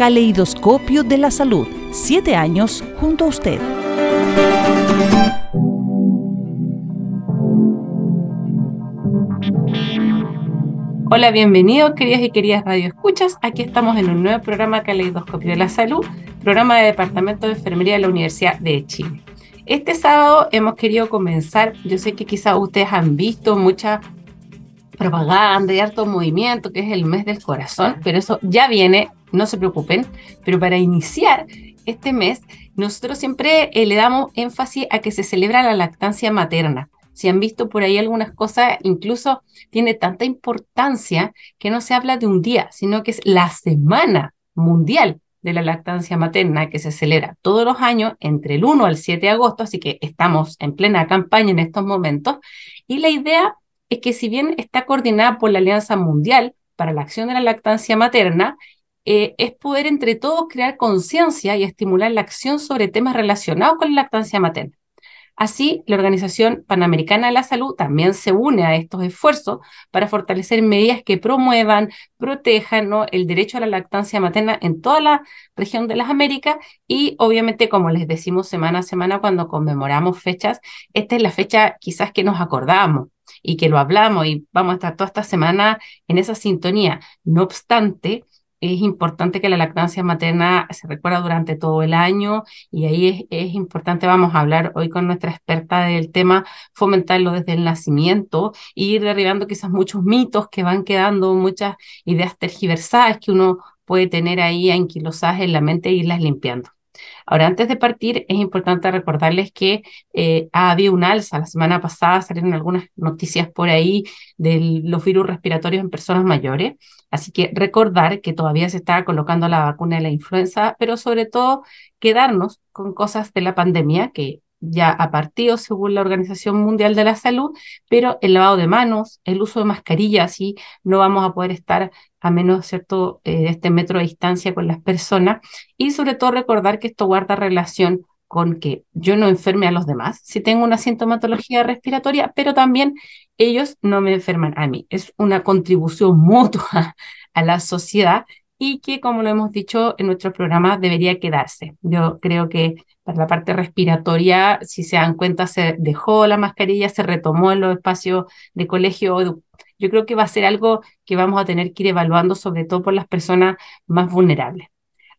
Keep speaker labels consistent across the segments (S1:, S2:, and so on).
S1: Caleidoscopio de la Salud. Siete años junto a usted.
S2: Hola, bienvenidos queridas y queridas radioescuchas. Aquí estamos en un nuevo programa Caleidoscopio de la Salud, programa de Departamento de Enfermería de la Universidad de Chile. Este sábado hemos querido comenzar, yo sé que quizás ustedes han visto mucha propaganda y harto movimiento, que es el mes del corazón, pero eso ya viene, no se preocupen, pero para iniciar este mes, nosotros siempre eh, le damos énfasis a que se celebra la lactancia materna si han visto por ahí algunas cosas, incluso tiene tanta importancia que no se habla de un día, sino que es la semana mundial de la lactancia materna que se celebra todos los años entre el 1 al 7 de agosto, así que estamos en plena campaña en estos momentos. Y la idea es que si bien está coordinada por la Alianza Mundial para la Acción de la Lactancia Materna, eh, es poder entre todos crear conciencia y estimular la acción sobre temas relacionados con la lactancia materna. Así, la Organización Panamericana de la Salud también se une a estos esfuerzos para fortalecer medidas que promuevan, protejan el derecho a la lactancia materna en toda la región de las Américas y obviamente, como les decimos semana a semana cuando conmemoramos fechas, esta es la fecha quizás que nos acordamos y que lo hablamos y vamos a estar toda esta semana en esa sintonía. No obstante, es importante que la lactancia materna se recuerda durante todo el año y ahí es, importante, vamos a hablar hoy con nuestra experta del tema, fomentarlo desde el nacimiento e ir derribando quizás muchos mitos que van quedando, muchas ideas tergiversadas que uno puede tener ahí anquilosadas en la mente e irlas limpiando. Ahora, antes de partir, es importante recordarles que eh, ha habido un alza. La semana pasada salieron algunas noticias por ahí de los virus respiratorios en personas mayores. Así que recordar que todavía se está colocando la vacuna de la influenza, pero sobre todo quedarnos con cosas de la pandemia que ya ha partido según la Organización Mundial de la Salud, pero el lavado de manos, el uso de mascarillas, y no vamos a poder estar a menos cierto eh, este metro de distancia con las personas y sobre todo recordar que esto guarda relación con que yo no enferme a los demás si tengo una sintomatología respiratoria, pero también ellos no me enferman a mí. Es una contribución mutua a la sociedad y que, como lo hemos dicho en nuestro programa, debería quedarse. Yo creo que para la parte respiratoria, si se dan cuenta, se dejó la mascarilla, se retomó en los espacios de colegio. Yo creo que va a ser algo que vamos a tener que ir evaluando, sobre todo por las personas más vulnerables.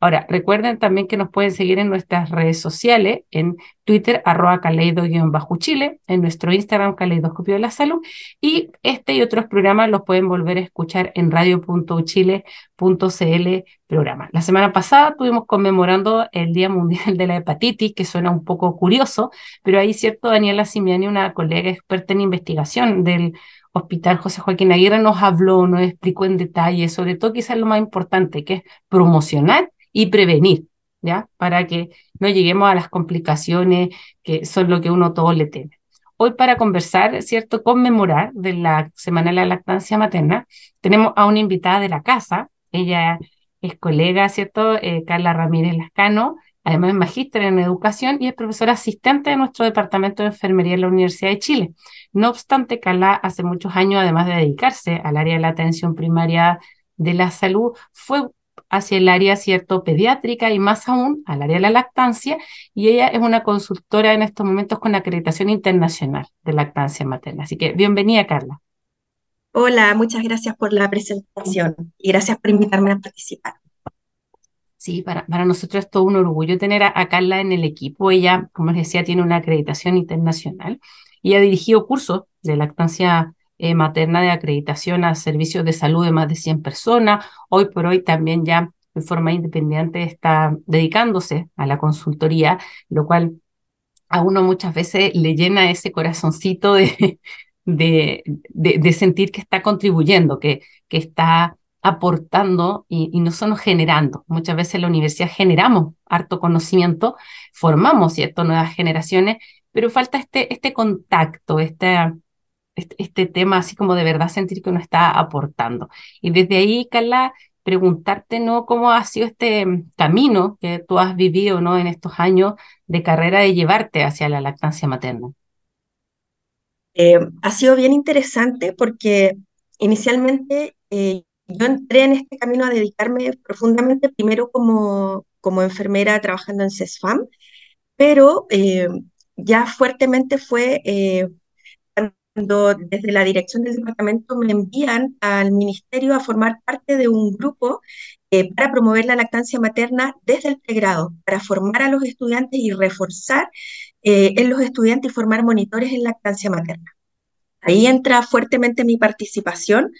S2: Ahora, recuerden también que nos pueden seguir en nuestras redes sociales, en Twitter, arroba caleido-chile, en nuestro Instagram, Caleidoscopio de la Salud, y este y otros programas los pueden volver a escuchar en radio.uchile.cl programa. La semana pasada estuvimos conmemorando el Día Mundial de la Hepatitis, que suena un poco curioso, pero ahí, cierto, Daniela Simiani, una colega experta en investigación del Hospital José Joaquín Aguirre, nos habló, nos explicó en detalle, sobre todo quizás lo más importante, que es promocionar y prevenir, ¿ya? Para que no lleguemos a las complicaciones que son lo que uno todo le teme. Hoy para conversar, ¿cierto? Conmemorar de la Semana de la Lactancia Materna, tenemos a una invitada de la casa, ella es colega, ¿cierto? Eh, Carla Ramírez Lascano, además es magíster en educación y es profesora asistente de nuestro departamento de enfermería en la Universidad de Chile. No obstante, Carla hace muchos años, además de dedicarse al área de la atención primaria de la salud, fue hacia el área cierto pediátrica y más aún al área de la lactancia y ella es una consultora en estos momentos con acreditación internacional de lactancia materna. Así que bienvenida Carla.
S3: Hola, muchas gracias por la presentación y gracias por invitarme a participar.
S2: Sí, para, para nosotros es todo un orgullo tener a, Carla en el equipo. Ella, como les decía, tiene una acreditación internacional y ha dirigido cursos de lactancia eh, materna de acreditación a servicios de salud de más de 100 personas. Hoy por hoy también ya de forma independiente está dedicándose a la consultoría, lo cual a uno muchas veces le llena ese corazoncito de, de, de, sentir que está contribuyendo, que, que está aportando y, no solo generando. Muchas veces en la universidad generamos harto conocimiento, formamos, ¿cierto?, nuevas generaciones, pero falta este, este contacto, este, este, este, tema así como de verdad sentir que uno está aportando. Y desde ahí, Carla, preguntarte, ¿no?, cómo ha sido este camino que tú has vivido, ¿no?, en estos años de carrera de llevarte hacia la lactancia materna.
S3: Eh, ha sido bien interesante porque inicialmente eh, yo entré en este camino a dedicarme profundamente primero como, como enfermera trabajando en CESFAM, pero eh, ya fuertemente fue cuando desde la dirección del departamento me envían al ministerio a formar parte de un grupo para promover la lactancia materna desde el pregrado, para formar a los estudiantes y reforzar en los estudiantes y formar monitores en lactancia materna. Ahí entra fuertemente mi participación,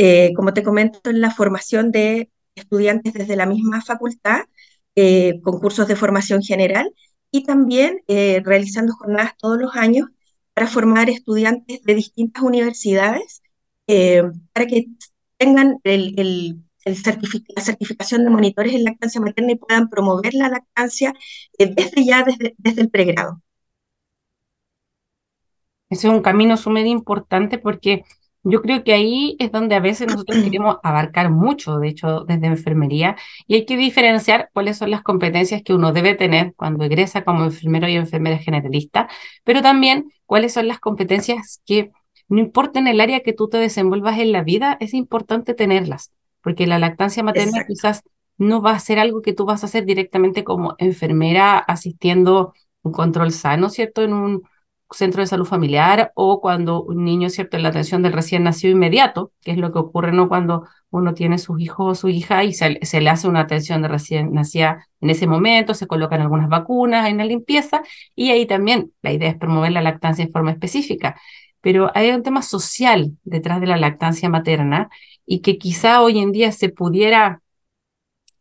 S3: eh, como te comento, en la formación de estudiantes desde la misma facultad, eh, con cursos de formación general y también eh, realizando jornadas todos los años para formar estudiantes de distintas universidades para que tengan la certificación de monitores en lactancia materna y puedan promover la lactancia desde ya, desde, desde el pregrado.
S2: Ese es un camino sumamente importante porque yo creo que ahí es donde a veces nosotros queremos abarcar mucho, de hecho, desde enfermería, y hay que diferenciar cuáles son las competencias que uno debe tener cuando egresa como enfermero y enfermera generalista, pero también cuáles son las competencias que, no importa en el área que tú te desenvuelvas en la vida, es importante tenerlas, porque la lactancia materna quizás no va a ser algo que tú vas a hacer directamente como enfermera asistiendo un control sano, ¿cierto? En un centro de salud familiar o cuando un niño, ¿cierto?, la atención del recién nacido inmediato, que es lo que ocurre, ¿no?, cuando uno tiene sus hijos o su hija y se, le hace una atención de recién nacida en ese momento, se colocan algunas vacunas, hay una limpieza y ahí también la idea es promover la lactancia en forma específica. Pero hay un tema social detrás de la lactancia materna y que quizá hoy en día se pudiera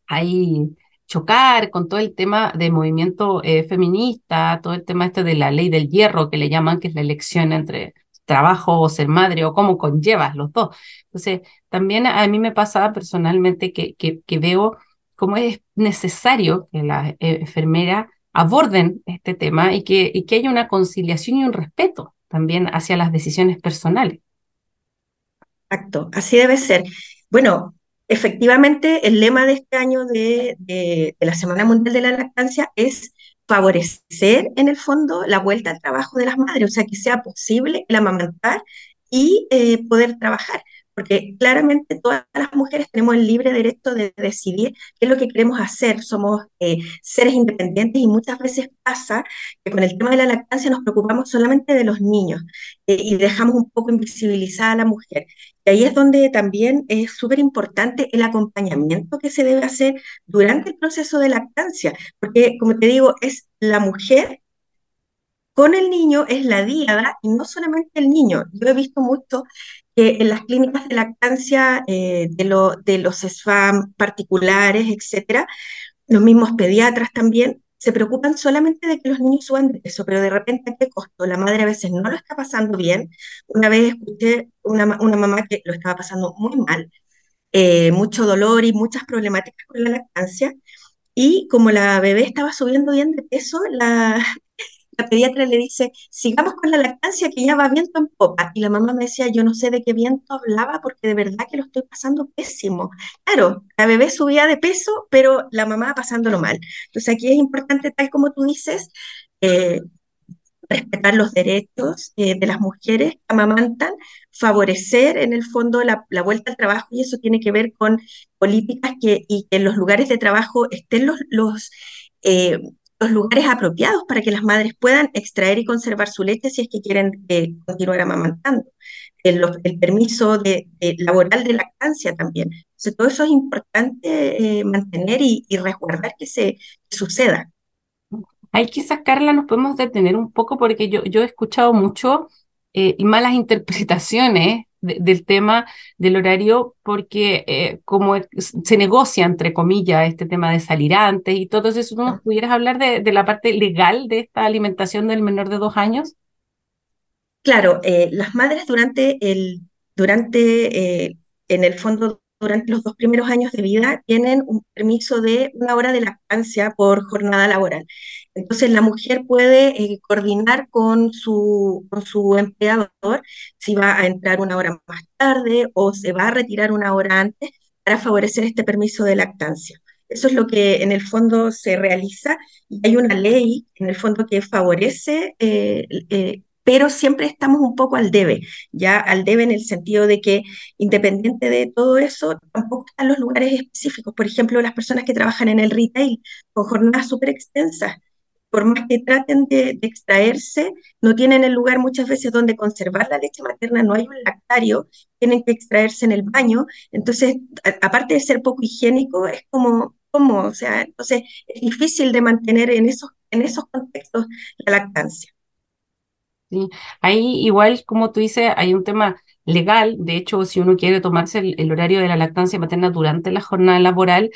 S2: ahí chocar con todo el tema de movimiento eh, feminista, todo el tema este de la ley del hierro que le llaman, que es la elección entre trabajo o ser madre o cómo conllevas los dos. Entonces, también a mí me pasa personalmente que, que, veo cómo es necesario que las eh, enfermeras aborden este tema y que, y que haya una conciliación y un respeto también hacia las decisiones personales.
S3: Exacto, así debe ser. Bueno, efectivamente, el lema de este año de, la Semana Mundial de la Lactancia es favorecer en el fondo la vuelta al trabajo de las madres, o sea, que sea posible el amamantar y eh, poder trabajar porque claramente todas las mujeres tenemos el libre derecho de decidir qué es lo que queremos hacer. Somos eh, seres independientes y muchas veces pasa que con el tema de la lactancia nos preocupamos solamente de los niños eh, y dejamos un poco invisibilizada a la mujer. Y ahí es donde también es súper importante el acompañamiento que se debe hacer durante el proceso de lactancia, porque como te digo, es la mujer con el niño es la diada y no solamente el niño. Yo he visto mucho que en las clínicas de lactancia eh, de, de los SFAM particulares, etcétera, los mismos pediatras también se preocupan solamente de que los niños suban de peso, pero de repente, ¿a qué costo? La madre a veces no lo está pasando bien. Una vez escuché una, una mamá que lo estaba pasando muy mal, eh, mucho dolor y muchas problemáticas con la lactancia. Y como la bebé estaba subiendo bien de peso, la, la pediatra le dice, sigamos con la lactancia que ya va viento en popa. Y la mamá me decía, yo no sé de qué viento hablaba porque de verdad que lo estoy pasando pésimo. Claro, la bebé subía de peso, pero la mamá pasándolo mal. Entonces aquí es importante, tal como tú dices, eh, respetar los derechos eh, de las mujeres que amamantan, favorecer en el fondo la, vuelta al trabajo y eso tiene que ver con políticas que, y que en los lugares de trabajo estén los, eh, los lugares apropiados para que las madres puedan extraer y conservar su leche si es que quieren eh, continuar amamantando. El, permiso de, laboral de lactancia también. Entonces, todo eso es importante eh, mantener y, resguardar que se suceda.
S2: Hay que sacarla, nos podemos detener un poco porque yo, yo he escuchado mucho eh, malas interpretaciones del tema del horario porque eh, como se negocia, entre comillas, este tema de salir antes y todo eso, ¿no nos pudieras hablar de, la parte legal de esta alimentación del menor de dos años?
S3: Claro, eh, las madres durante el, durante, eh, en el fondo, durante los dos primeros años de vida tienen un permiso de una hora de lactancia por jornada laboral. Entonces la mujer puede eh, coordinar con su, con su empleador si va a entrar una hora más tarde o se va a retirar una hora antes para favorecer este permiso de lactancia. Eso es lo que en el fondo se realiza y hay una ley en el fondo que favorece eh, eh, pero siempre estamos un poco al debe, ya al debe en el sentido de que independiente de todo eso, tampoco están los lugares específicos. Por ejemplo, las personas que trabajan en el retail con jornadas súper extensas, por más que traten de, extraerse, no tienen el lugar muchas veces donde conservar la leche materna, no hay un lactario, tienen que extraerse en el baño. Entonces, aparte de ser poco higiénico, es como, como, o sea, entonces es difícil de mantener en esos, en esos contextos la lactancia.
S2: Sí. Ahí igual, como tú dices, hay un tema legal. De hecho, si uno quiere tomarse el, horario de la lactancia materna durante la jornada laboral,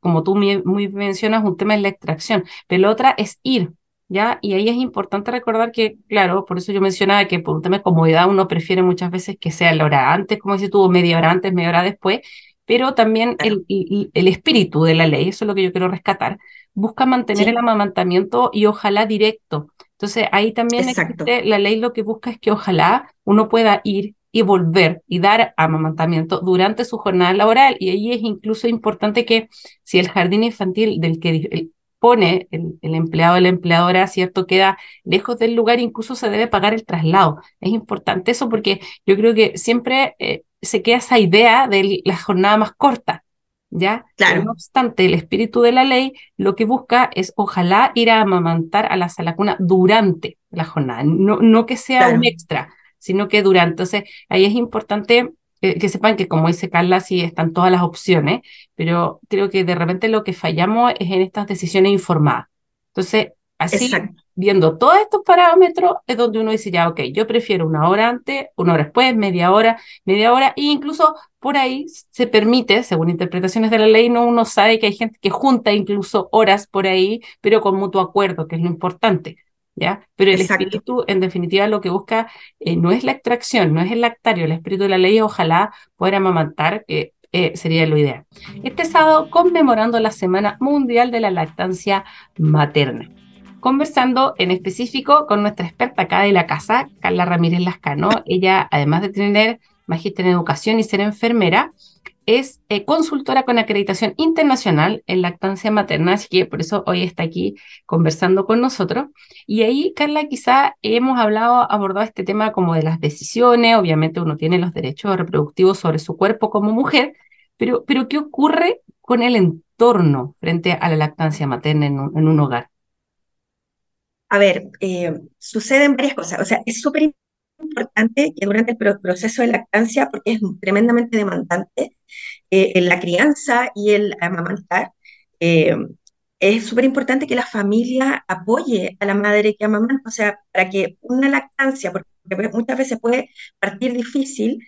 S2: como tú muy, mencionas, un tema es la extracción, pero la otra es ir. ¿Ya? Y ahí es importante recordar que, claro, por eso yo mencionaba que por un tema de comodidad uno prefiere muchas veces que sea la hora antes, como si tuvo media hora antes, media hora después, pero también el, el, espíritu de la ley, eso es lo que yo quiero rescatar, busca mantener el amamantamiento y ojalá directo. Entonces ahí también existe, la ley lo que busca es que ojalá uno pueda ir y volver y dar amamantamiento durante su jornada laboral. Y ahí es incluso importante que si el jardín infantil del que pone el, empleado o la empleadora, ¿cierto? Queda lejos del lugar, incluso se debe pagar el traslado. Es importante eso porque yo creo que siempre eh, se queda esa idea de la jornada más corta. ¿ya?
S3: Claro.
S2: no obstante, el espíritu de la ley lo que busca es ojalá ir a amamantar a la sala cuna durante la jornada, no, no que sea un extra, sino que durante. Entonces, ahí es importante que, sepan que, como dice Carla, sí están todas las opciones, pero creo que de repente lo que fallamos es en estas decisiones informadas. Entonces, así, viendo todos estos parámetros, es donde uno dice, ya, ok, yo prefiero una hora antes, una hora después, media hora, media hora, e incluso por ahí se permite, según interpretaciones de la ley, no uno sabe que hay gente que junta incluso horas por ahí, pero con mutuo acuerdo, que es lo importante. ¿Ya? Pero el espíritu, en definitiva, lo que busca eh, no es la extracción, no es el lactario, el espíritu de la ley, ojalá poder amamantar, que eh, sería lo ideal. Este sábado, conmemorando la Semana Mundial de la Lactancia Materna conversando en específico con nuestra experta acá de la casa, Carla Ramírez Lascano. Ella, además de tener magíster en educación y ser enfermera, es eh, consultora con acreditación internacional en lactancia materna, así que por eso hoy está aquí conversando con nosotros. Y ahí, Carla, quizá hemos hablado, abordado este tema como de las decisiones, obviamente uno tiene los derechos reproductivos sobre su cuerpo como mujer, pero, pero ¿qué ocurre con el entorno frente a la lactancia materna en un hogar?
S3: A ver, eh, suceden varias cosas. O sea, es súper importante que durante el proceso de lactancia, porque es tremendamente demandante, eh, en la crianza y el amamantar, eh, es súper importante que la familia apoye a la madre que amamanta, o sea, para que una lactancia, porque muchas veces puede partir difícil,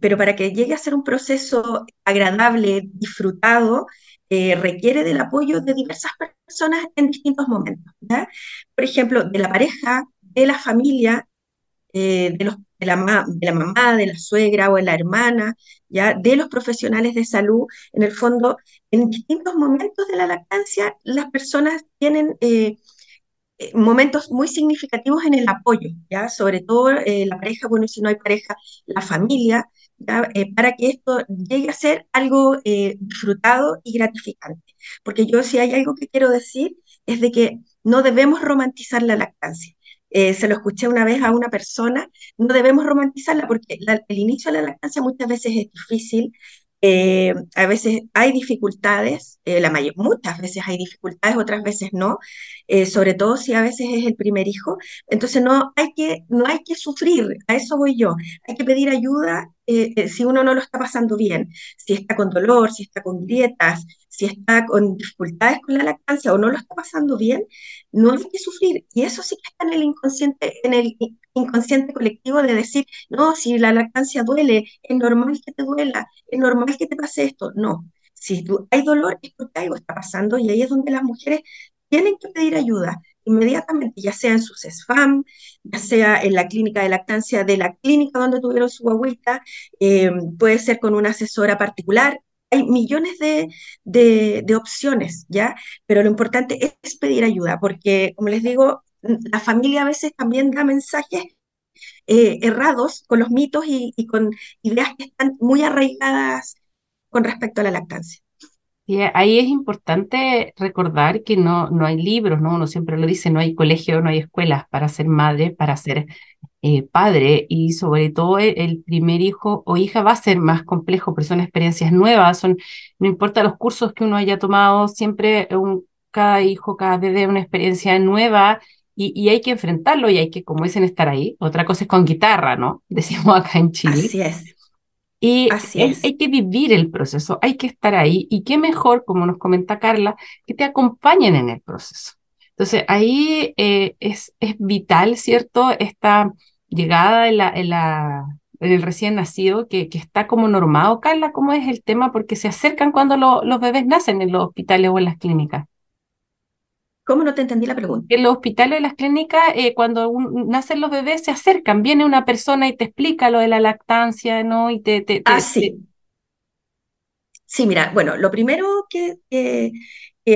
S3: pero para que llegue a ser un proceso agradable, disfrutado, eh, requiere del apoyo de diversas personas en distintos momentos. Por ejemplo, de la pareja, de la familia, eh, de, la mamá, de la suegra o de la hermana, ¿ya? de los profesionales de salud. En el fondo, en distintos momentos de la lactancia, las personas tienen eh, momentos muy significativos en el apoyo, ¿ya? sobre todo la pareja, bueno, si no hay pareja, la familia, eh, para que esto llegue a ser algo eh, disfrutado y gratificante. Porque yo si hay algo que quiero decir es de que no debemos romantizar la lactancia. Eh, se lo escuché una vez a una persona, no debemos romantizarla porque el inicio de la lactancia muchas veces es difícil, eh, a veces hay dificultades, eh, la mayor, muchas veces hay dificultades, otras veces no, sobre todo si a veces es el primer hijo. Entonces no hay que, no hay que sufrir, a eso voy yo. Hay que pedir ayuda si uno no lo está pasando bien, si está con dolor, si está con grietas, si está con dificultades con la lactancia o no lo está pasando bien, no hay que sufrir. Y eso sí que está en el inconsciente, en el inconsciente colectivo de decir, no, si la lactancia duele, es normal que te duela, es normal que te pase esto. No, si hay dolor es porque algo está pasando y ahí es donde las mujeres tienen que pedir ayuda, inmediatamente, ya sea en su CESFAM, ya sea en la clínica de lactancia de la clínica donde tuvieron su guaguita, eh, puede ser con una asesora particular. Hay millones de, de, opciones, ¿ya? Pero lo importante es pedir ayuda, porque, como les digo, la familia a veces también da mensajes eh, errados con los mitos y, y, con ideas que están muy arraigadas con respecto a la lactancia.
S2: Y ahí es importante recordar que no, no hay libros, ¿no? Uno siempre lo dice, no hay colegio, no hay escuelas para ser madre, para ser eh, padre, y sobre todo el, primer hijo o hija va a ser más complejo, pero son experiencias nuevas, son, no importa los cursos que uno haya tomado, siempre un, cada hijo, cada bebé una experiencia nueva y, y, hay que enfrentarlo y hay que, como dicen, estar ahí. Otra cosa es con guitarra, ¿no? Decimos acá en Chile.
S3: Así es.
S2: Y hay, que vivir el proceso, hay que estar ahí. Y qué mejor, como nos comenta Carla, que te acompañen en el proceso. Entonces, ahí eh, es, es vital, ¿cierto? Esta llegada en, la, en, la, en el recién nacido, que, que, está como normado. Carla, ¿cómo es el tema? Porque se acercan cuando los bebés nacen en los hospitales o en las clínicas.
S3: ¿Cómo no te entendí la pregunta?
S2: En los hospitales, en las clínicas, eh, cuando nacen los bebés, se acercan, viene una persona y te explica lo de la lactancia, ¿no? Y te, te,
S3: ah, sí. Sí, mira, bueno, lo primero que,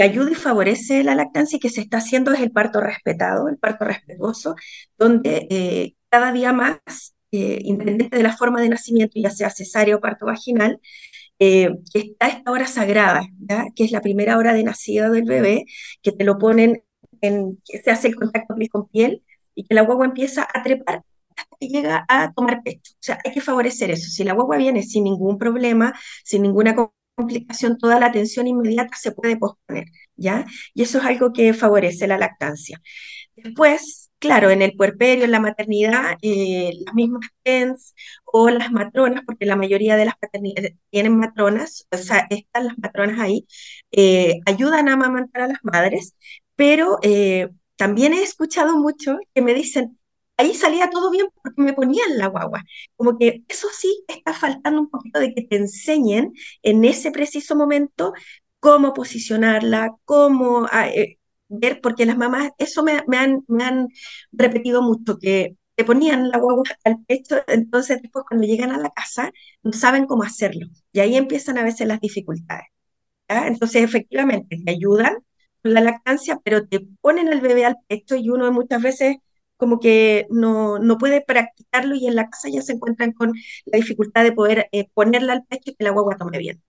S3: ayuda y favorece la lactancia y que se está haciendo es el parto respetado, el parto respetuoso, donde eh, cada día más, eh, independiente de la forma de nacimiento, ya sea cesárea o parto vaginal, eh, que está esta hora sagrada, que es la primera hora de nacido del bebé, que te lo ponen en, que se hace el contacto piel con piel y que la guagua empieza a trepar hasta que llega a tomar pecho. O sea, hay que favorecer eso. Si la guagua viene sin ningún problema, sin ninguna complicación, toda la atención inmediata se puede posponer, ¿ya? Y eso es algo que favorece la lactancia. Después, claro, en el puerperio, en la maternidad, eh, las mismas TENS o las matronas, porque la mayoría de las paternidades tienen matronas, o sea, están las matronas ahí, eh, ayudan a amamantar a las madres, pero eh, también he escuchado mucho que me dicen, ahí salía todo bien porque me ponían la guagua. Como que eso sí está faltando un poquito de que te enseñen en ese preciso momento cómo posicionarla, cómo ah, ver, porque las mamás, eso me, han, me han repetido mucho, que te ponían la guagua al pecho, entonces después cuando llegan a la casa no saben cómo hacerlo. Y ahí empiezan a veces las dificultades. Entonces, efectivamente, te ayudan con la lactancia, pero te ponen al bebé al pecho y uno muchas veces como que no, no puede practicarlo y en la casa ya se encuentran con la dificultad de poder eh, ponerla al pecho y que la guagua tome bien.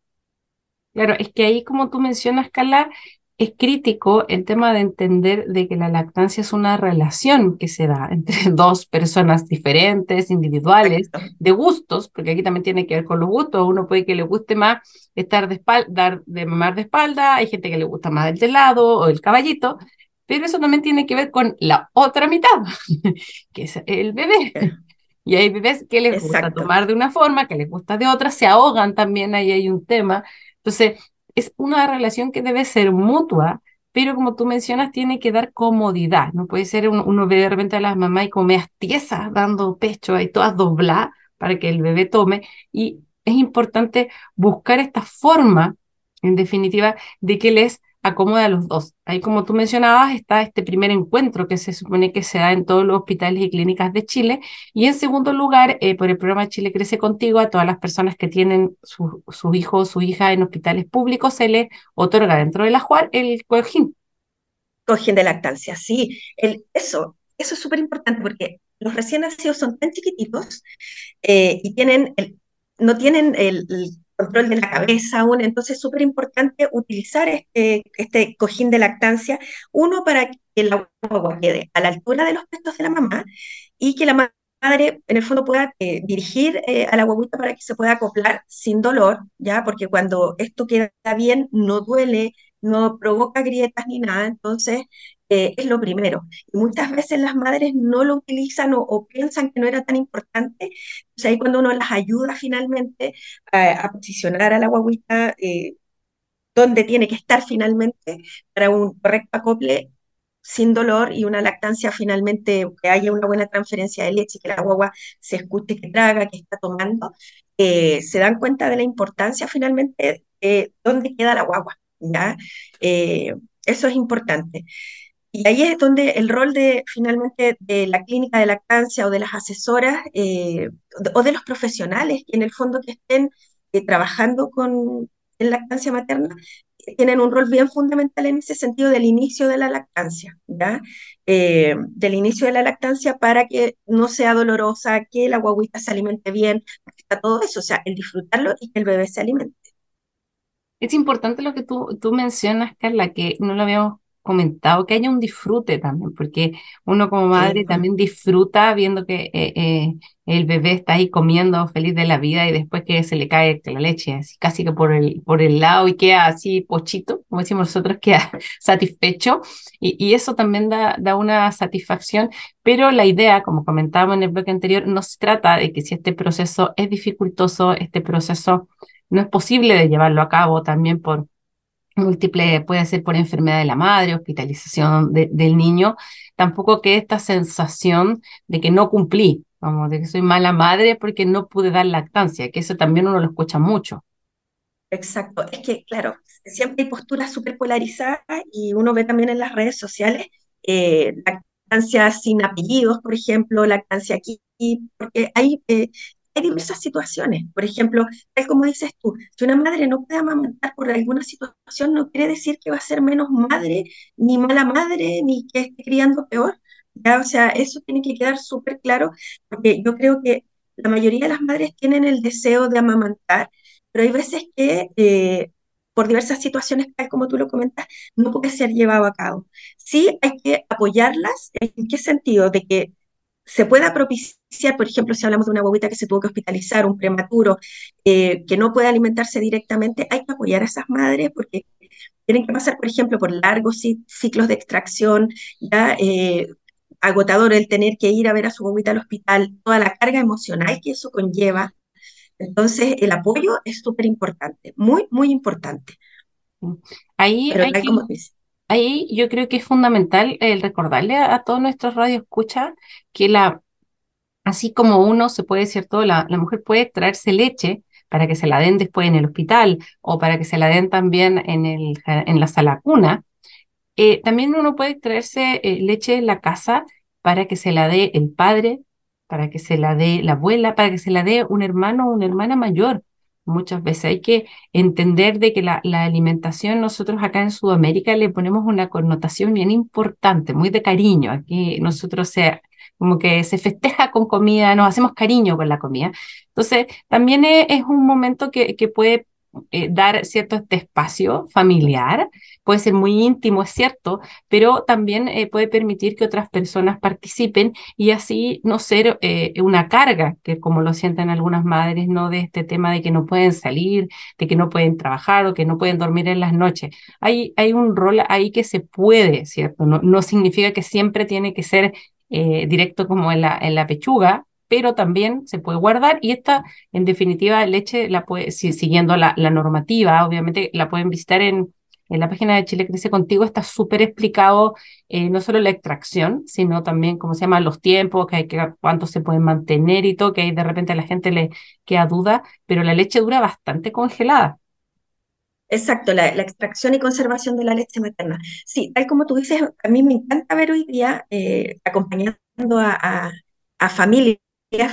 S2: Claro, es que ahí como tú mencionas, Carla, es crítico el tema de entender de que la lactancia es una relación que se da entre dos personas diferentes, individuales, de gustos, porque aquí también tiene que ver con los gustos. Uno puede que le guste más estar de espalda, de mamar de espalda, hay gente que le gusta más el telado o el caballito, pero eso también tiene que ver con la otra mitad, que es el bebé. Y hay bebés que les gusta tomar de una forma, que les gusta de otra, se ahogan también, ahí hay un tema. Entonces, es una relación que debe ser mutua, pero como tú mencionas, tiene que dar comodidad. No puede ser uno, ve de repente a las mamás y como tiesas dando pecho ahí todas dobladas para que el bebé tome. Y es importante buscar esta forma, en definitiva, de que les acomoda a los dos. Ahí, como tú mencionabas, está este primer encuentro que se supone que se da en todos los hospitales y clínicas de Chile. Y en segundo lugar, eh, por el programa Chile Crece Contigo, a todas las personas que tienen su, su hijo o su hija en hospitales públicos, se les otorga dentro de la JUAR el cojín.
S3: Cojín de lactancia, sí. Eso, eso es súper importante porque los recién nacidos son tan chiquititos eh, y tienen el, no tienen el control de la cabeza aún, entonces es súper importante utilizar este, este cojín de lactancia, uno para que la agua quede a la altura de los pechos de la mamá y que la madre en el fondo pueda eh, dirigir eh, a la guaguita para que se pueda acoplar sin dolor, ¿ya? Porque cuando esto queda bien, no duele, no provoca grietas ni nada, entonces eh, es lo primero. Y muchas veces las madres no lo utilizan o, piensan que no era tan importante. Entonces ahí cuando uno las ayuda finalmente a, posicionar a la guaguita eh, donde tiene que estar finalmente para un correcto acople sin dolor y una lactancia finalmente, que haya una buena transferencia de leche, que la guagua se escuche que traga, que está tomando, eh, se dan cuenta de la importancia finalmente de dónde queda la guagua. ¿ya? eso es importante. Y ahí es donde el rol de finalmente de la clínica de lactancia o de las asesoras eh, o de los profesionales que en el fondo que estén eh, trabajando con en lactancia materna tienen un rol bien fundamental en ese sentido del inicio de la lactancia, ¿ya? Eh, del inicio de la lactancia para que no sea dolorosa, que la guaguita se alimente bien, está todo eso, o sea, el disfrutarlo y que el bebé se alimente.
S2: Es importante lo que tú, tú mencionas, Carla, que no lo habíamos comentado, que haya un disfrute también, porque uno como madre también disfruta viendo que eh, eh, el bebé está ahí comiendo feliz de la vida y después que se le cae la leche, así casi que por el, por el lado y queda así pochito, como decimos nosotros, queda satisfecho. Y, y eso también da, da una satisfacción, pero la idea, como comentábamos en el bloque anterior, no se trata de que si este proceso es dificultoso, este proceso no es posible de llevarlo a cabo también por múltiple, puede ser por enfermedad de la madre, hospitalización del niño, tampoco que esta sensación de que no cumplí, como de que soy mala madre porque no pude dar lactancia, que eso también uno lo escucha mucho.
S3: Exacto, es que claro, siempre hay posturas súper polarizadas y uno ve también en las redes sociales eh, lactancia sin apellidos, por ejemplo, lactancia aquí, porque hay eh, hay diversas situaciones. Por ejemplo, tal como dices tú, si una madre no puede amamantar por alguna situación, no quiere decir que va a ser menos madre, ni mala madre, ni que esté criando peor. ¿ya? O sea, eso tiene que quedar súper claro, porque yo creo que la mayoría de las madres tienen el deseo de amamantar, pero hay veces que eh, por diversas situaciones, tal como tú lo comentas, no puede ser llevado a cabo. Sí hay que apoyarlas, ¿en qué sentido? De que se pueda propiciar, por ejemplo, si hablamos de una bobita que se tuvo que hospitalizar, un prematuro, eh, que no puede alimentarse directamente, hay que apoyar a esas madres porque tienen que pasar, por ejemplo, por largos ciclos de extracción, ya eh, agotador el tener que ir a ver a su bobita al hospital, toda la carga emocional que eso conlleva. Entonces, el apoyo es súper importante, muy, muy importante.
S2: Ahí, hay como ahí yo creo que es fundamental el recordarle a, todos nuestros radioescuchas que la, así como uno se puede, ¿cierto? La, la mujer puede traerse leche para que se la den después en el hospital o para que se la den también en, el, en la sala cuna, eh, también uno puede traerse eh, leche en la casa para que se la dé el padre, para que se la dé la abuela, para que se la dé un hermano o una hermana mayor muchas veces. Hay que entender de que la, alimentación, nosotros acá en Sudamérica le ponemos una connotación bien importante, muy de cariño. Aquí nosotros se, como que se festeja con comida, nos hacemos cariño con la comida. Entonces, también es, un momento que, que puede eh, dar cierto este espacio familiar, puede ser muy íntimo, es cierto, pero también eh, puede permitir que otras personas participen y así no ser eh, una carga, que como lo sienten algunas madres, ¿no? De este tema de que no pueden salir, de que no pueden trabajar o que no pueden dormir en las noches. Hay, hay un rol ahí que se puede, ¿cierto? No, no significa que siempre tiene que ser directo como en la, en la pechuga, pero también se puede guardar y esta, en definitiva, leche, la puede, siguiendo la, normativa, obviamente la pueden visitar en, en la página de Chile Crece Contigo, está súper explicado eh, no solo la extracción, sino también cómo se llaman los tiempos, que hay que, cuánto se pueden mantener y todo, que ahí de repente a la gente le queda duda, pero la leche dura bastante congelada.
S3: Exacto, la, extracción y conservación de la leche materna. Sí, tal como tú dices, a mí me encanta ver hoy día, eh, acompañando a, a familias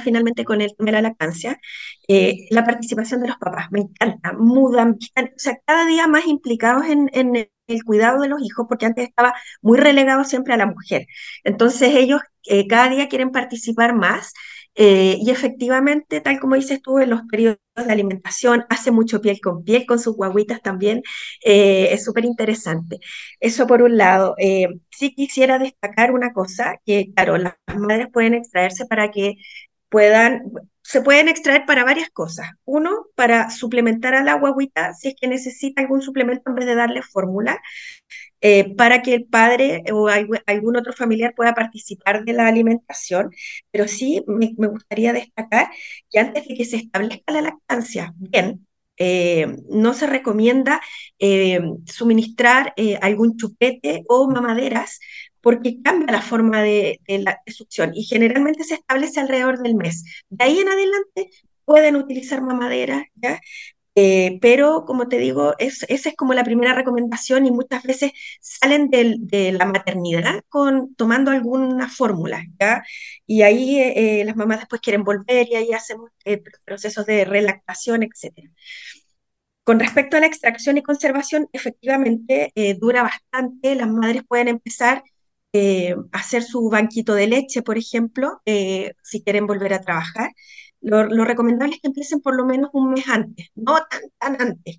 S3: finalmente con el tema de la lactancia, eh, la participación de los papás, me encanta, mudan, o sea, cada día más implicados en, el cuidado de los hijos, porque antes estaba muy relegado siempre a la mujer. Entonces ellos eh, cada día quieren participar más eh, y efectivamente, tal como dices tú, en los periodos de alimentación, hace mucho piel con piel con sus guaguitas también, es súper interesante. Eso por un lado. sí quisiera destacar una cosa, que claro, las madres pueden extraerse para que puedan, se pueden extraer para varias cosas. Uno, para suplementar a la guaguita si es que necesita algún suplemento en vez de darle fórmula, eh, para que el padre o algún otro familiar pueda participar de la alimentación. Pero sí me, gustaría destacar que antes de que se establezca la lactancia, bien, eh, no se recomienda eh, suministrar algún chupete o mamaderas porque cambia la forma de, la succión y generalmente se establece alrededor del mes. De ahí en adelante pueden utilizar mamaderas, ¿ya? Eh, pero, como te digo, esa es como la primera recomendación y muchas veces salen de la maternidad con, tomando alguna fórmula, ¿ya? Y ahí eh, eh, las mamás después quieren volver y ahí hacemos procesos de relactación, etc. Con respecto a la extracción y conservación, efectivamente dura bastante. Las madres pueden empezar a hacer su banquito de leche, por ejemplo, si quieren volver a trabajar lo, recomendable es que empiecen por lo menos un mes antes, no tan, antes.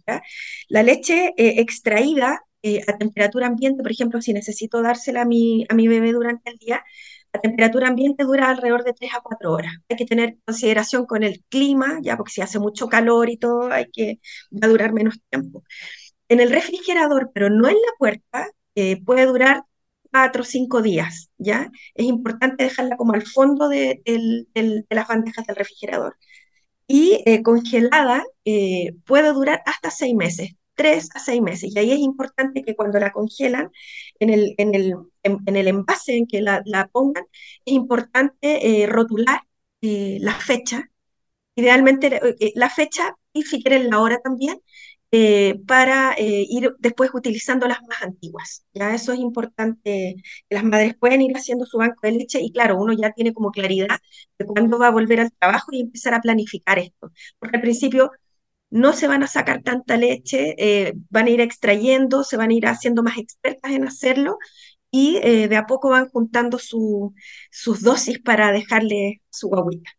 S3: La leche eh, extraída eh, a temperatura ambiente, por ejemplo, si necesito dársela a mi, a mi bebé durante el día, a temperatura ambiente dura alrededor de 3 a 4 horas. Hay que tener consideración con el clima, ya porque si hace mucho calor y todo, hay que, va a durar menos tiempo. En el refrigerador, pero no en la puerta, eh, puede durar cuatro o cinco días, ¿ya? Es importante dejarla como al fondo de, las bandejas del refrigerador. Y eh, congelada eh, puede durar hasta seis meses, tres a seis meses. Y ahí es importante que cuando la congelan, en el, en el, en, el envase en que la, pongan, es importante eh, rotular la fecha. Idealmente la fecha y si quieren la hora también, eh, para eh, ir después utilizando las más antiguas. Ya eso es importante, que las madres pueden ir haciendo su banco de leche y claro, uno ya tiene como claridad de cuándo va a volver al trabajo y empezar a planificar esto. Porque al principio no se van a sacar tanta leche, eh, van a ir extrayendo, se van a ir haciendo más expertas en hacerlo y de a poco van juntando su, sus dosis para dejarle su agüita.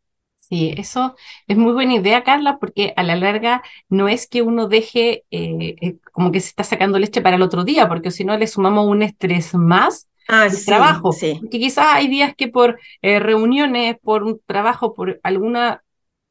S2: Sí, eso es muy buena idea, Carla, porque a la larga no es que uno deje eh, eh, como que se está sacando leche para el otro día, porque si no le sumamos un estrés más ah, trabajo. Sí. Que quizás hay días que por eh, reuniones, por un trabajo, por alguna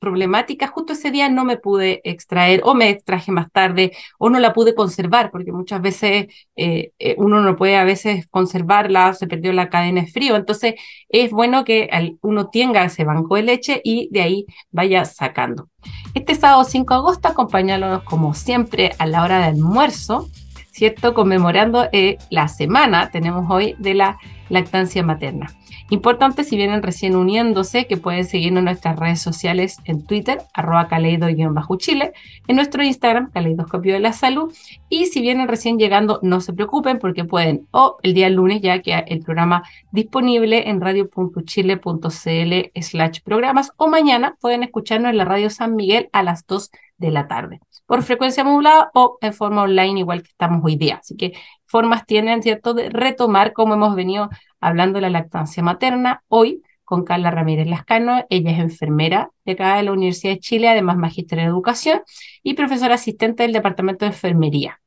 S2: problemática, justo ese día no me pude extraer o me extraje más tarde o no la pude conservar, porque muchas veces eh, eh, uno no puede a veces conservarla, se perdió la cadena de frío, entonces es bueno que uno tenga ese banco de leche y de ahí vaya sacando. Este sábado 5 de agosto, acompañándonos como siempre a la hora de almuerzo, ¿cierto? Conmemorando eh, la semana, tenemos hoy, de la lactancia materna. Importante si vienen recién uniéndose que pueden seguirnos en nuestras redes sociales en Twitter, arroba caleido-chile, en nuestro Instagram, caleidoscopio de la salud, y si vienen recién llegando, no se preocupen porque pueden, o el día lunes ya que el programa disponible en radio.chile.cl slash programas, o mañana pueden escucharnos en la radio San Miguel a las 2 de la tarde, por frecuencia modulada o en forma online igual que estamos hoy día. Así que formas tienen, ¿cierto?, de retomar como hemos venido hablando de la lactancia materna hoy con Carla Ramírez Lascano. Ella es enfermera de acá de la Universidad de Chile, además magíster en educación y profesora asistente del Departamento de Enfermería.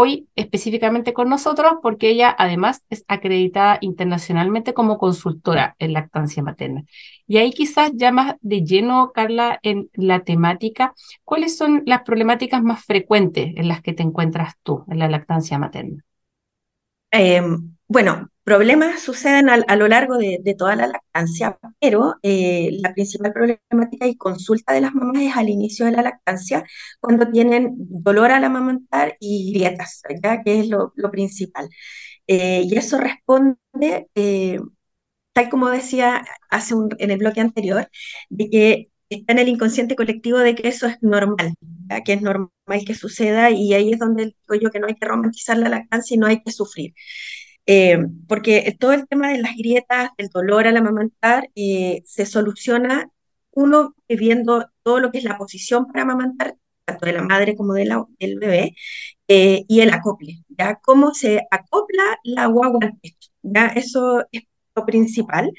S2: Hoy específicamente con nosotros porque ella además es acreditada internacionalmente como consultora en lactancia materna. Y ahí quizás ya más de lleno, Carla, en la temática, ¿cuáles son las problemáticas más frecuentes en las que te encuentras tú en la lactancia materna?
S3: Em, bueno, problemas suceden a, lo largo de, toda la lactancia, pero eh, la principal problemática y consulta de las mamás es al inicio de la lactancia, cuando tienen dolor al amamantar y grietas, ¿ya? que es lo, principal. Eh, y eso responde, eh, tal como decía hace un, en el bloque anterior, de que está en el inconsciente colectivo de que eso es normal, que es normal que suceda y ahí es donde digo yo que no hay que romantizar la lactancia y no hay que sufrir. Eh, porque todo el tema de las grietas, del dolor al amamantar, eh, se soluciona uno viendo todo lo que es la posición para amamantar, tanto de la madre como de la, del bebé, eh, y el acople, ¿ya? Cómo se acopla la guagua al pecho, ¿ya? Eso es lo principal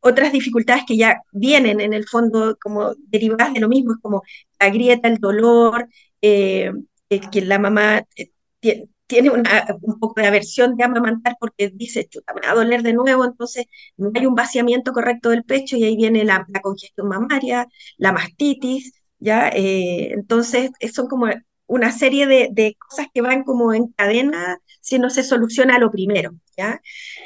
S3: otras dificultades que ya vienen en el fondo como derivadas de lo mismo, es como la grieta, el dolor, eh, que la mamá eh, tiene un poco de aversión de amamantar porque dice, chuta, me va a doler de nuevo, entonces no hay un vaciamiento correcto del pecho y ahí viene la, congestión mamaria, la mastitis, ¿ya? Eh, entonces son como una serie de, de, cosas que van como en cadena si no se soluciona lo primero, ¿ya?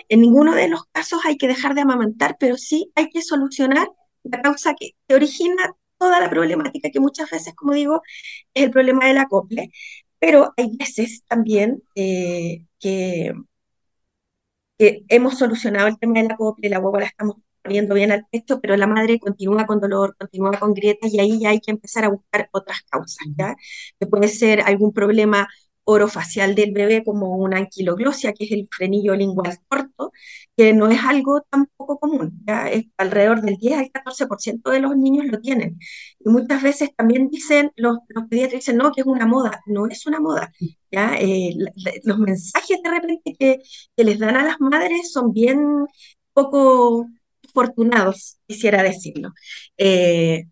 S3: En ninguno de los casos hay que dejar de amamantar, pero sí hay que solucionar la causa que, origina toda la problemática, que muchas veces, como digo, es el problema del acople, pero hay veces también eh, que, hemos solucionado el tema del acople, la huevo la estamos poniendo bien al pecho, pero la madre continúa con dolor, continúa con grietas y ahí ya hay que empezar a buscar otras causas, ¿ya? Que puede ser algún problema orofacial del bebé como una anquiloglosia, que es el frenillo lingual corto, que no es algo tampoco común, ¿ya? Es alrededor del 10 al 14% de los niños lo tienen. Y muchas veces también dicen, los, los pediatras dicen, no, que es una moda, no es una moda, ¿ya? Eh, los mensajes de repente que, que les dan a las madres son bien poco afortunados, quisiera decirlo. Eh,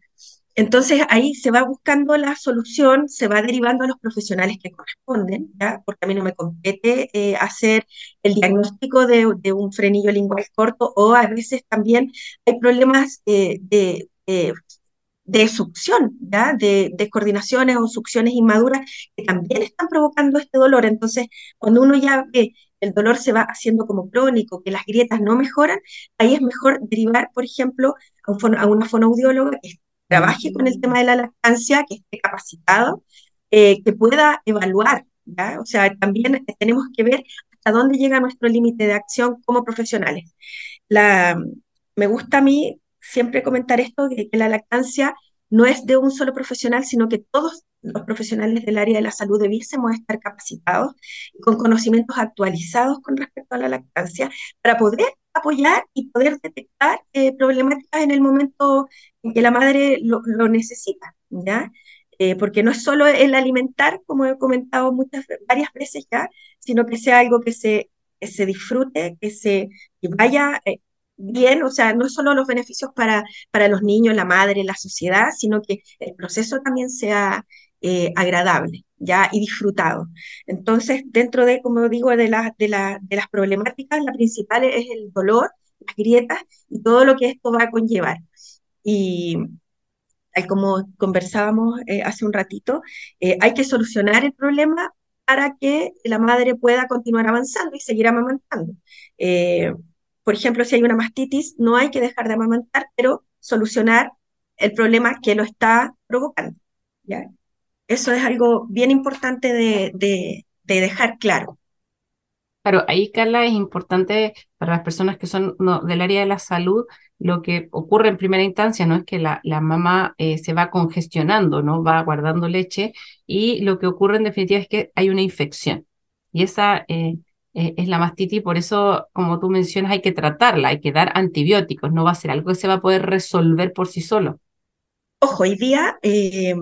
S3: entonces ahí se va buscando la solución, se va derivando a los profesionales que corresponden, ¿ya? porque a mí no me compete eh, hacer el diagnóstico de, un frenillo lingual corto o a veces también hay problemas eh, de, de, succión, ¿ya? de descoordinaciones o succiones inmaduras que también están provocando este dolor. Entonces, cuando uno ya ve el dolor se va haciendo como crónico, que las grietas no mejoran, ahí es mejor derivar, por ejemplo, a, una fonoaudióloga que trabaje con el tema de la lactancia, que esté capacitado, eh, que pueda evaluar, ¿ya? O sea, también tenemos que ver hasta dónde llega nuestro límite de acción como profesionales. La, me gusta a mí siempre comentar esto, que la lactancia no es de un solo profesional, sino que todos los profesionales del área de la salud debiésemos estar capacitados y con conocimientos actualizados con respecto a la lactancia para poder apoyar y poder detectar eh, problemáticas en el momento en que la madre lo, necesita, ¿ya? Eh, porque no es solo el alimentar, como he comentado muchas, varias veces ya, sino que sea algo que se, se disfrute, que se vaya eh, bien, o sea, no solo los beneficios para, para los niños, la madre, la sociedad, sino que el proceso también sea eh, agradable ya y disfrutado. Entonces, dentro de, como digo, de, la, de, la, de las problemáticas, la principal es el dolor, las grietas y todo lo que esto va a conllevar. Y como conversábamos eh, hace un ratito, eh, hay que solucionar el problema para que la madre pueda continuar avanzando y seguir amamantando por ejemplo, si hay una mastitis, no hay que dejar de amamantar, pero solucionar el problema que lo está provocando. Eso es algo bien importante de, dejar claro.
S2: Claro, ahí, Carla, es importante para las personas que son del área de la salud, lo que ocurre en primera instancia, ¿no? Es que la, la mamá eh, se va congestionando, ¿no? Va guardando leche y lo que ocurre en definitiva es que hay una infección. Y esa eh, eh, es la mastitis, por eso, como tú mencionas, hay que tratarla, hay que dar antibióticos, no va a ser algo que se va a poder resolver por sí solo.
S3: Ojo, hoy día eh,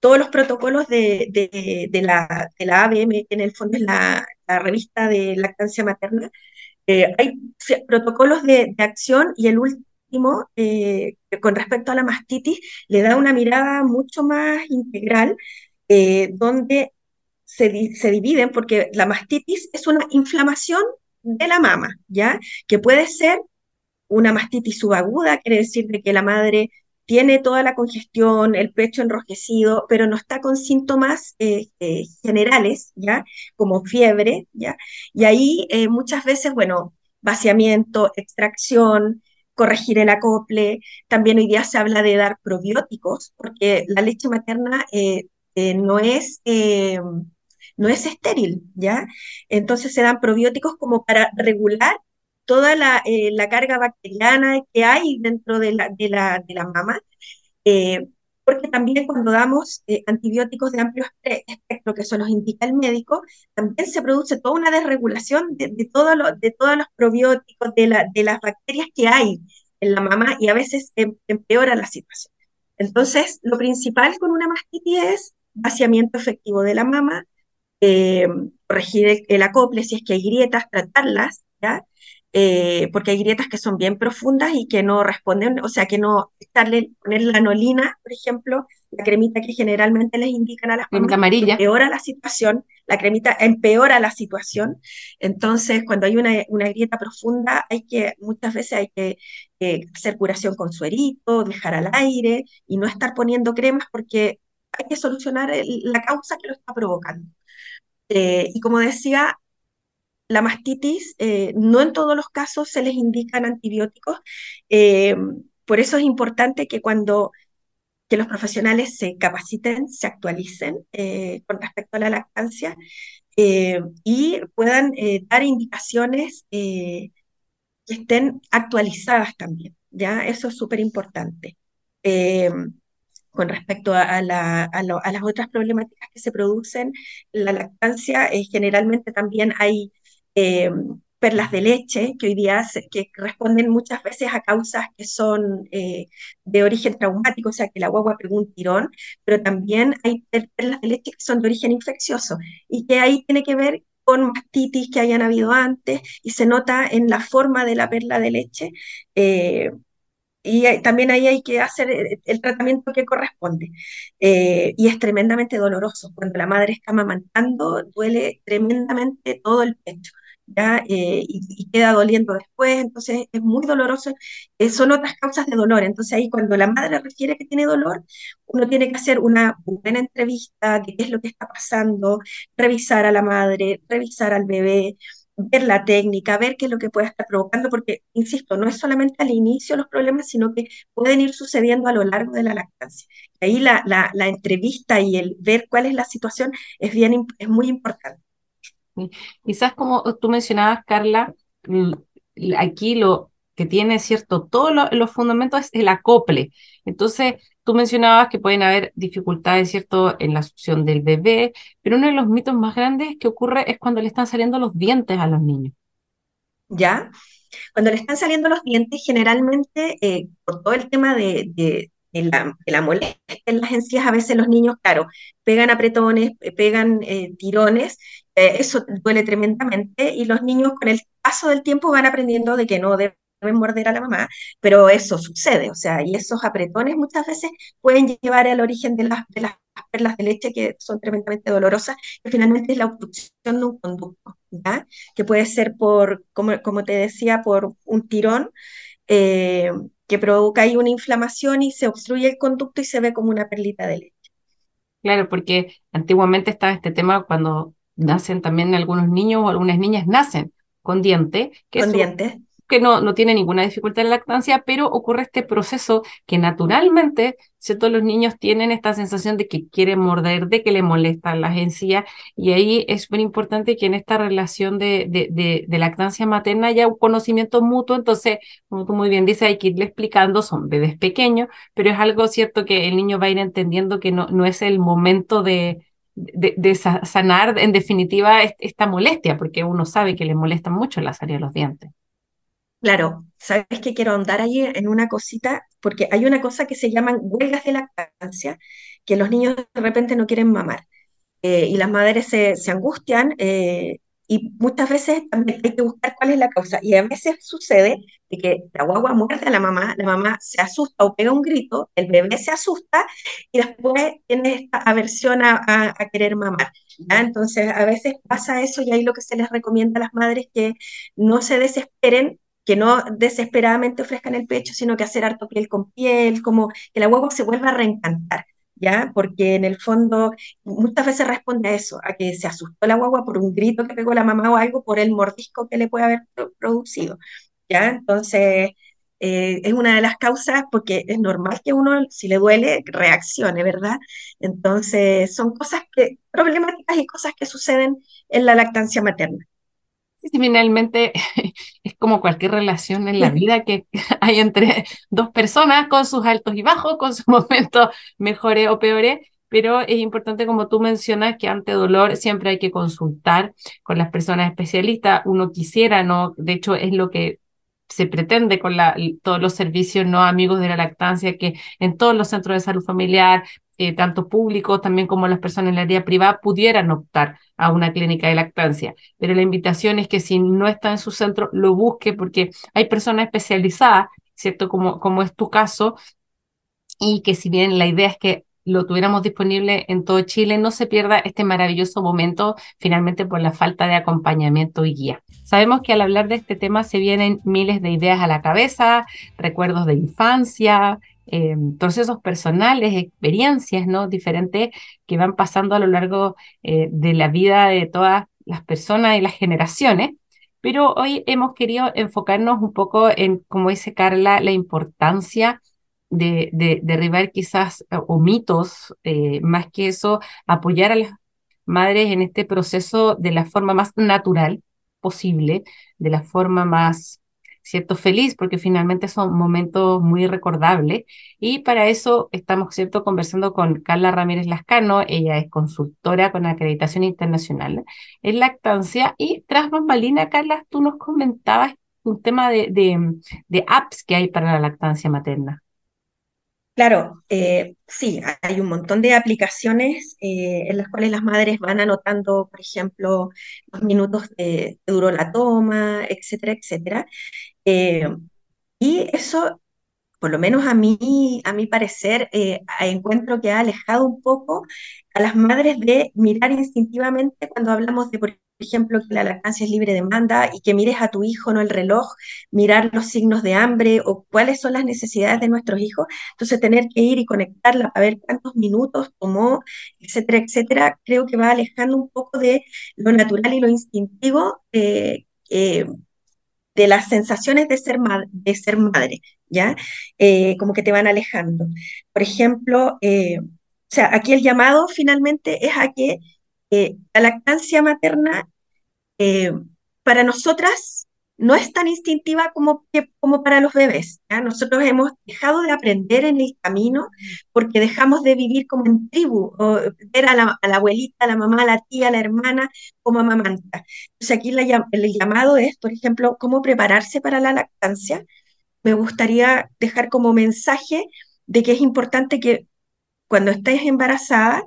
S3: todos los protocolos de, de, la, de la ABM, que en el fondo es la, revista de lactancia materna, eh, hay protocolos de, acción y el último, con respecto a la mastitis, le da una mirada mucho más integral, donde se, dividen porque la mastitis es una inflamación de la mama, ¿ya? Que puede ser una mastitis subaguda, quiere decir de que la madre tiene toda la congestión, el pecho enrojecido, pero no está con síntomas eh, eh, generales, ¿ya? Como fiebre, ¿ya? Y ahí eh, muchas veces, bueno, vaciamiento, extracción, corregir el acople. También hoy día se habla de dar probióticos, porque la leche materna no es no es estéril, ¿ya? Entonces se dan probióticos como para regular toda la, eh, carga bacteriana que hay dentro de la, de la, de la mama, eh, porque también cuando damos eh, antibióticos de amplio espectro, que eso nos indica el médico, también se produce toda una desregulación de, de, todo lo, de todos los probióticos, de, la, de las bacterias que hay en la mama y a veces em, empeora la situación. Entonces, lo principal con una mastitis es vaciamiento efectivo de la mama, eh, corregir el, acople, si es que hay grietas, tratarlas, ¿ya? Eh, porque hay grietas que son bien profundas y que no responden, o sea, que no poner la anolina, por ejemplo, la cremita que generalmente les indican a las
S2: mamás, amarilla.
S3: empeora la situación, la cremita empeora la situación, entonces cuando hay una, una grieta profunda, hay que, muchas veces hay que eh, hacer curación con suerito, dejar al aire y no estar poniendo cremas porque hay que solucionar la causa que lo está provocando. Eh, y como decía, la mastitis, eh, no en todos los casos se les indican antibióticos. Eh, por eso es importante que cuando que los profesionales se capaciten, se actualicen con respecto a la lactancia y puedan dar indicaciones que estén actualizadas también, ¿ya? Eso es súper importante. Eh, con respecto a, la, a, las otras problemáticas que se producen, la lactancia, eh, generalmente también hay eh, perlas de leche que hoy día que responden muchas veces a causas que son de origen traumático, o sea, que la guagua pegó un tirón, pero también hay perlas de leche que son de origen infeccioso y que ahí tiene que ver con mastitis que hayan habido antes y se nota en la forma de la perla de leche. Eh, y también ahí hay que hacer el, tratamiento que corresponde. Eh, y es tremendamente doloroso. Cuando la madre está amamantando, duele tremendamente todo el pecho. Eh, y, queda doliendo después, entonces es muy doloroso, eh, son otras causas de dolor, entonces ahí cuando la madre refiere que tiene dolor, uno tiene que hacer una buena entrevista de qué es lo que está pasando, revisar a la madre, revisar al bebé, ver la técnica, ver qué es lo que puede estar provocando, porque, insisto, no es solamente al inicio los problemas, sino que pueden ir sucediendo a lo largo de la lactancia. ahí la, la, entrevista y el ver cuál es la situación es, bien, es muy importante.
S2: Quizás como tú mencionabas, Carla, aquí lo que tiene, ¿cierto? Todos los fundamentos es el acople. Entonces, tú mencionabas que pueden haber dificultades, ¿cierto?, en la succión del bebé, pero uno de los mitos más grandes que ocurre es cuando le están saliendo los dientes a los niños.
S3: ¿Ya? Cuando le están saliendo los dientes, generalmente, eh, por todo el tema de, la, molestia en las encías, a veces los niños, claro, pegan apretones, pegan eh, tirones, eh, eso duele tremendamente y los niños con el paso del tiempo van aprendiendo de que no deben morder a la mamá, pero eso sucede, o sea, y esos apretones muchas veces pueden llevar al origen de las, de las perlas de leche que son tremendamente dolorosas, que finalmente es la obstrucción de un conducto, ¿ya? Que puede ser por, como, como te decía, por un tirón, eh, que provoca ahí una inflamación y se obstruye el conducto y se ve como una perlita de leche.
S2: Claro, porque antiguamente estaba este tema cuando nacen también algunos niños o algunas niñas nacen con diente,
S3: que con dientes
S2: que no, no tiene ninguna dificultad en la lactancia, pero ocurre este proceso que naturalmente, ¿cierto? Los niños tienen esta sensación de que quieren morder, de que le molestan las encías, y ahí es muy importante que en esta relación de, de, de, lactancia materna haya un conocimiento mutuo, entonces, como tú muy bien dices, hay que irle explicando, son bebés pequeños, pero es algo cierto que el niño va a ir entendiendo que no, no es el momento de, de, sanar en definitiva esta molestia, porque uno sabe que le molestan mucho las áreas de los dientes.
S3: Claro, sabes que quiero andar ahí en una cosita, porque hay una cosa que se llaman huelgas de lactancia, que los niños de repente no quieren mamar eh, y las madres se, angustian eh, y muchas veces también hay que buscar cuál es la causa. Y a veces sucede de que la guagua muerde a la mamá, la mamá se asusta o pega un grito, el bebé se asusta y después tiene esta aversión a, querer mamar. Entonces, a veces pasa eso y ahí lo que se les recomienda a las madres que no se desesperen que no desesperadamente ofrezcan el pecho, sino que hacer harto piel con piel, como que la guagua se vuelva a reencantar, ¿ya? Porque en el fondo muchas veces responde a eso, a que se asustó la guagua por un grito que pegó la mamá o algo, por el mordisco que le puede haber producido, ¿ya? Entonces, eh, es una de las causas porque es normal que uno, si le duele, reaccione, ¿verdad? Entonces, son cosas que, problemáticas y cosas que suceden en la lactancia materna.
S2: Sí, finalmente es como cualquier relación en la vida que hay entre dos personas con sus altos y bajos, con sus momentos mejores o peores, pero es importante, como tú mencionas, que ante dolor siempre hay que consultar con las personas especialistas. Uno quisiera, ¿no? De hecho, es lo que se pretende con la, todos los servicios no amigos de la lactancia, que en todos los centros de salud familiar, eh, tanto públicos también como las personas en la área privada, pudieran optar a una clínica de lactancia. Pero la invitación es que si no está en su centro, lo busque porque hay personas especializadas, ¿cierto? Como, como es tu caso, y que si bien la idea es que lo tuviéramos disponible en todo Chile, no se pierda este maravilloso momento finalmente por la falta de acompañamiento y guía. Sabemos que al hablar de este tema se vienen miles de ideas a la cabeza, recuerdos de infancia, eh, procesos personales, experiencias ¿no? diferentes que van pasando a lo largo eh, de la vida de todas las personas y las generaciones. Pero hoy hemos querido enfocarnos un poco en, como dice Carla, la importancia de, derribar quizás eh, o mitos, eh, más que eso, apoyar a las madres en este proceso de la forma más natural posible, de la forma más ¿cierto? Feliz, porque finalmente son momentos muy recordables. Y para eso estamos, ¿cierto?, conversando con Carla Ramírez Lascano, ella es consultora con acreditación internacional en lactancia. Y tras bambalina, Carla, tú nos comentabas un tema de, de apps que hay para la lactancia materna.
S3: Claro, eh, sí, hay un montón de aplicaciones eh, en las cuales las madres van anotando, por ejemplo, los minutos que duró la toma, etcétera, etcétera. Eh, y eso, por lo menos a mí, a mi parecer, encuentro que ha alejado un poco a las madres de mirar instintivamente cuando hablamos de, por ejemplo, que la lactancia es libre demanda y que mires a tu hijo, no el reloj, mirar los signos de hambre o cuáles son las necesidades de nuestros hijos. Entonces, tener que ir y conectarla para ver cuántos minutos tomó, etcétera, etcétera, creo que va alejando un poco de lo natural y lo instintivo. Eh, eh, de las sensaciones de ser, de ser madre, ¿ya? Eh, como que te van alejando. Por ejemplo, o sea, aquí el llamado finalmente es a que la lactancia materna eh, para nosotras no es tan instintiva como, como para los bebés. Nosotros hemos dejado de aprender en el camino porque dejamos de vivir como en tribu, o ver a la, abuelita, a la mamá, a la tía, a la hermana como amamanta. Entonces aquí el llamado es, por ejemplo, cómo prepararse para la lactancia. Me gustaría dejar como mensaje de que es importante que cuando estés embarazada,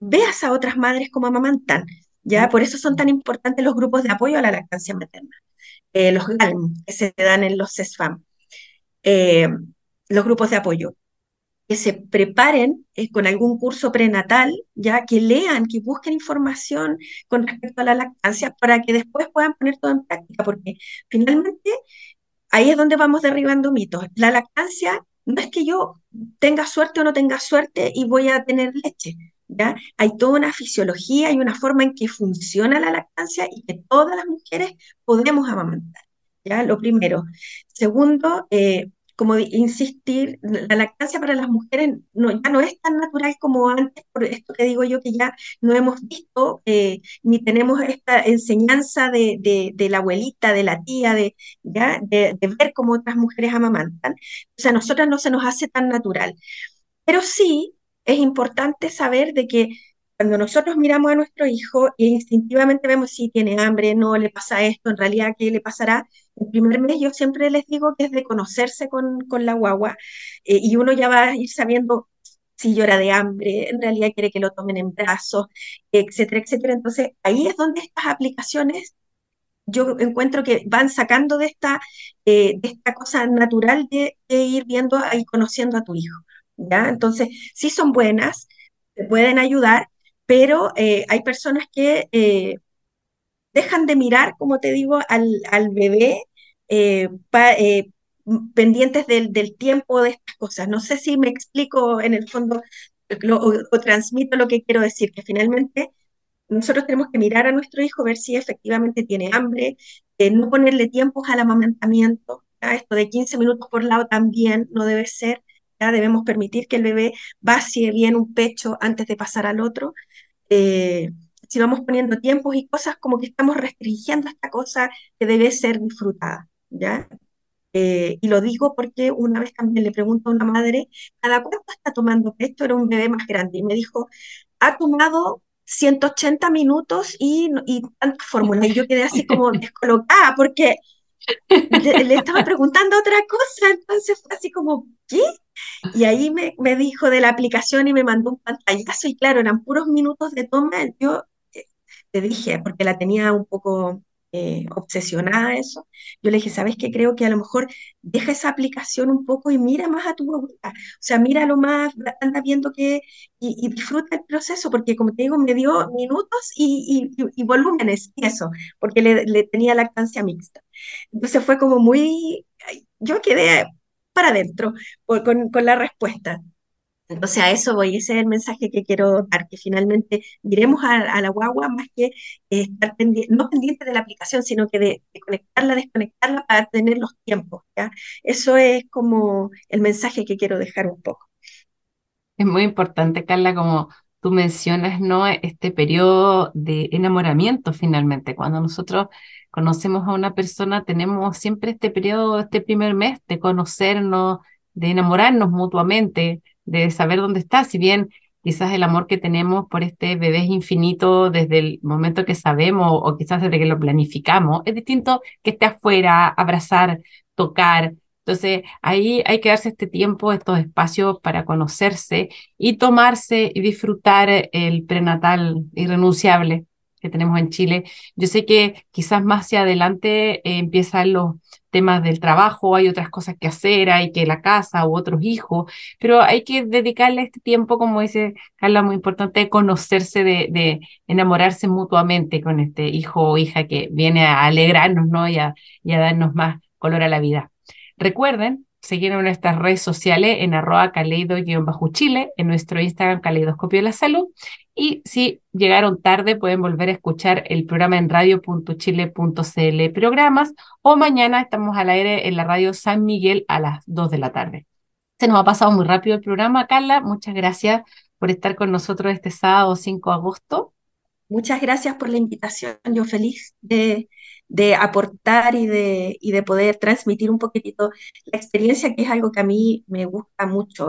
S3: veas a otras madres como amamantan ¿ya? Por eso son tan importantes los grupos de apoyo a la lactancia materna, eh, los GALM que se dan en los CESFAM, eh, los grupos de apoyo, que se preparen eh, con algún curso prenatal, ya que lean, que busquen información con respecto a la lactancia para que después puedan poner todo en práctica, porque finalmente ahí es donde vamos derribando mitos. La lactancia no es que yo tenga suerte o no tenga suerte y voy a tener leche. ¿Ya? Hay toda una fisiología y una forma en que funciona la lactancia y que todas las mujeres podemos amamantar, ¿ya? Lo primero. Segundo, eh, como insistir, la lactancia para las mujeres no, ya no es tan natural como antes, por esto que digo yo que ya no hemos visto eh, ni tenemos esta enseñanza de, de, la abuelita, de la tía, de, ¿ya? De, de, ver cómo otras mujeres amamantan. O sea, a nosotras no se nos hace tan natural. Pero sí es importante saber de que cuando nosotros miramos a nuestro hijo e instintivamente vemos si tiene hambre, no le pasa esto, en realidad qué le pasará, el primer mes yo siempre les digo que es de conocerse con, con la guagua eh, y uno ya va a ir sabiendo si llora de hambre, en realidad quiere que lo tomen en brazos, etcétera, etcétera. Entonces ahí es donde estas aplicaciones yo encuentro que van sacando de esta, eh, de esta cosa natural de ir viendo y conociendo a tu hijo. ¿Ya? Entonces, sí son buenas, te pueden ayudar, pero eh, hay personas que eh, dejan de mirar, como te digo, al, al bebé eh, pendientes del, del, tiempo de estas cosas. No sé si me explico en el fondo o, transmito lo que quiero decir, que finalmente nosotros tenemos que mirar a nuestro hijo, ver si efectivamente tiene hambre, no ponerle tiempos al amamantamiento. Esto de 15 minutos por lado también no debe ser debemos permitir que el bebé vacíe bien un pecho antes de pasar al otro. Eh, si vamos poniendo tiempos y cosas como que estamos restringiendo esta cosa que debe ser disfrutada, ¿ya? Eh, y lo digo porque una vez también le pregunto a una madre, ¿cada cuánto está tomando pecho? Era un bebé más grande y me dijo, ha tomado 180 minutos y, y tantas fórmulas. Y yo quedé así como descolocada porque le, estaba preguntando otra cosa, entonces fue así como, ¿qué? Y ahí me, me, dijo de la aplicación y me mandó un pantallazo y claro, eran puros minutos de toma. Yo eh, te dije, porque la tenía un poco eh, obsesionada eso, yo le dije, ¿sabes qué? Creo que a lo mejor deja esa aplicación un poco y mira más a tu abuela. O sea, mira lo más, anda viendo que y, disfruta el proceso, porque como te digo, me dio minutos y, y, volúmenes y eso, porque le, le tenía lactancia mixta. Entonces fue como muy, yo quedé para adentro con, con, la respuesta. Entonces a eso voy, ese es el mensaje que quiero dar, que finalmente miremos a, la guagua más que estar pendiente, no pendiente de la aplicación, sino que de, conectarla, desconectarla para tener los tiempos. ¿ya? Eso es como el mensaje que quiero dejar un poco.
S2: Es muy importante, Carla, como tú mencionas, ¿no? Este periodo de enamoramiento finalmente, cuando nosotros conocemos a una persona, tenemos siempre este periodo, este primer mes de conocernos, de enamorarnos mutuamente, de saber dónde está, si bien quizás el amor que tenemos por este bebé es infinito desde el momento que sabemos o quizás desde que lo planificamos, es distinto que esté afuera, abrazar, tocar. Entonces, ahí hay que darse este tiempo, estos espacios para conocerse y tomarse y disfrutar el prenatal irrenunciable que tenemos en Chile. Yo sé que quizás más hacia adelante eh, empiezan los temas del trabajo, hay otras cosas que hacer, hay que la casa u otros hijos, pero hay que dedicarle este tiempo, como dice Carla, muy importante, conocerse, de, enamorarse mutuamente con este hijo o hija que viene a alegrarnos ¿no? y, a, y a darnos más color a la vida. Recuerden seguir en nuestras redes sociales en arroba caleido-chile, en nuestro Instagram Caleidoscopio de la Salud. Y si llegaron tarde, pueden volver a escuchar el programa en radio.chile.cl programas o mañana estamos al aire en la radio San Miguel a las 2 de la tarde. Se nos ha pasado muy rápido el programa, Carla. Muchas gracias por estar con nosotros este sábado 5 de agosto.
S3: Muchas gracias por la invitación. Yo feliz de, de aportar y de, y de poder transmitir un poquitito la experiencia, que es algo que a mí me gusta mucho.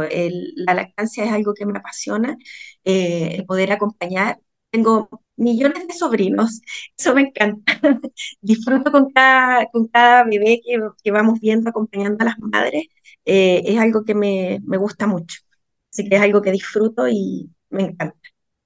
S3: la lactancia es algo que me apasiona, eh, el poder acompañar. Tengo millones de sobrinos, eso me encanta. Disfruto con cada, con cada bebé que, que vamos viendo, acompañando a las madres. Eh, es algo que me, me gusta mucho. Así que es algo que disfruto y me encanta.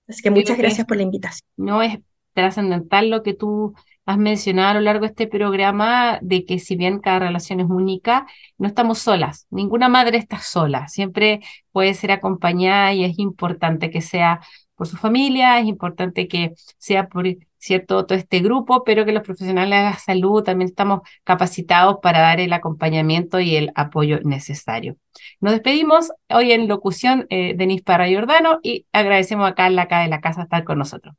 S3: Así que muchas gracias por la invitación.
S2: No es trascendental lo que tú has mencionado a lo largo de este programa de que si bien cada relación es única, no estamos solas, ninguna madre está sola, siempre puede ser acompañada y es importante que sea por su familia, es importante que sea por cierto todo este grupo, pero que los profesionales de la salud también estamos capacitados para dar el acompañamiento y el apoyo necesario. Nos despedimos hoy en locución eh, Denis Parra Jordano y agradecemos a Carla acá de la casa estar con nosotros.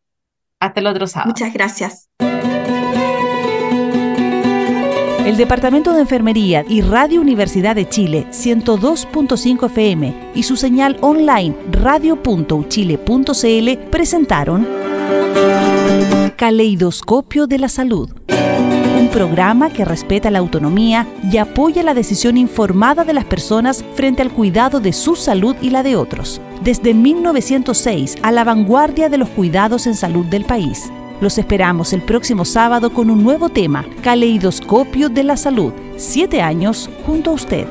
S2: Hasta el otro sábado.
S3: Muchas gracias.
S1: El Departamento de Enfermería y Radio Universidad de Chile 102.5 FM y su señal online radio.uchile.cl presentaron Caleidoscopio de la Salud, programa que respeta la autonomía y apoya la decisión informada de las personas frente al cuidado de su salud y la de otros. Desde 1906 a la vanguardia de los cuidados en salud del país. Los esperamos el próximo sábado con un nuevo tema, Caleidoscopio de la Salud. Siete años junto a usted.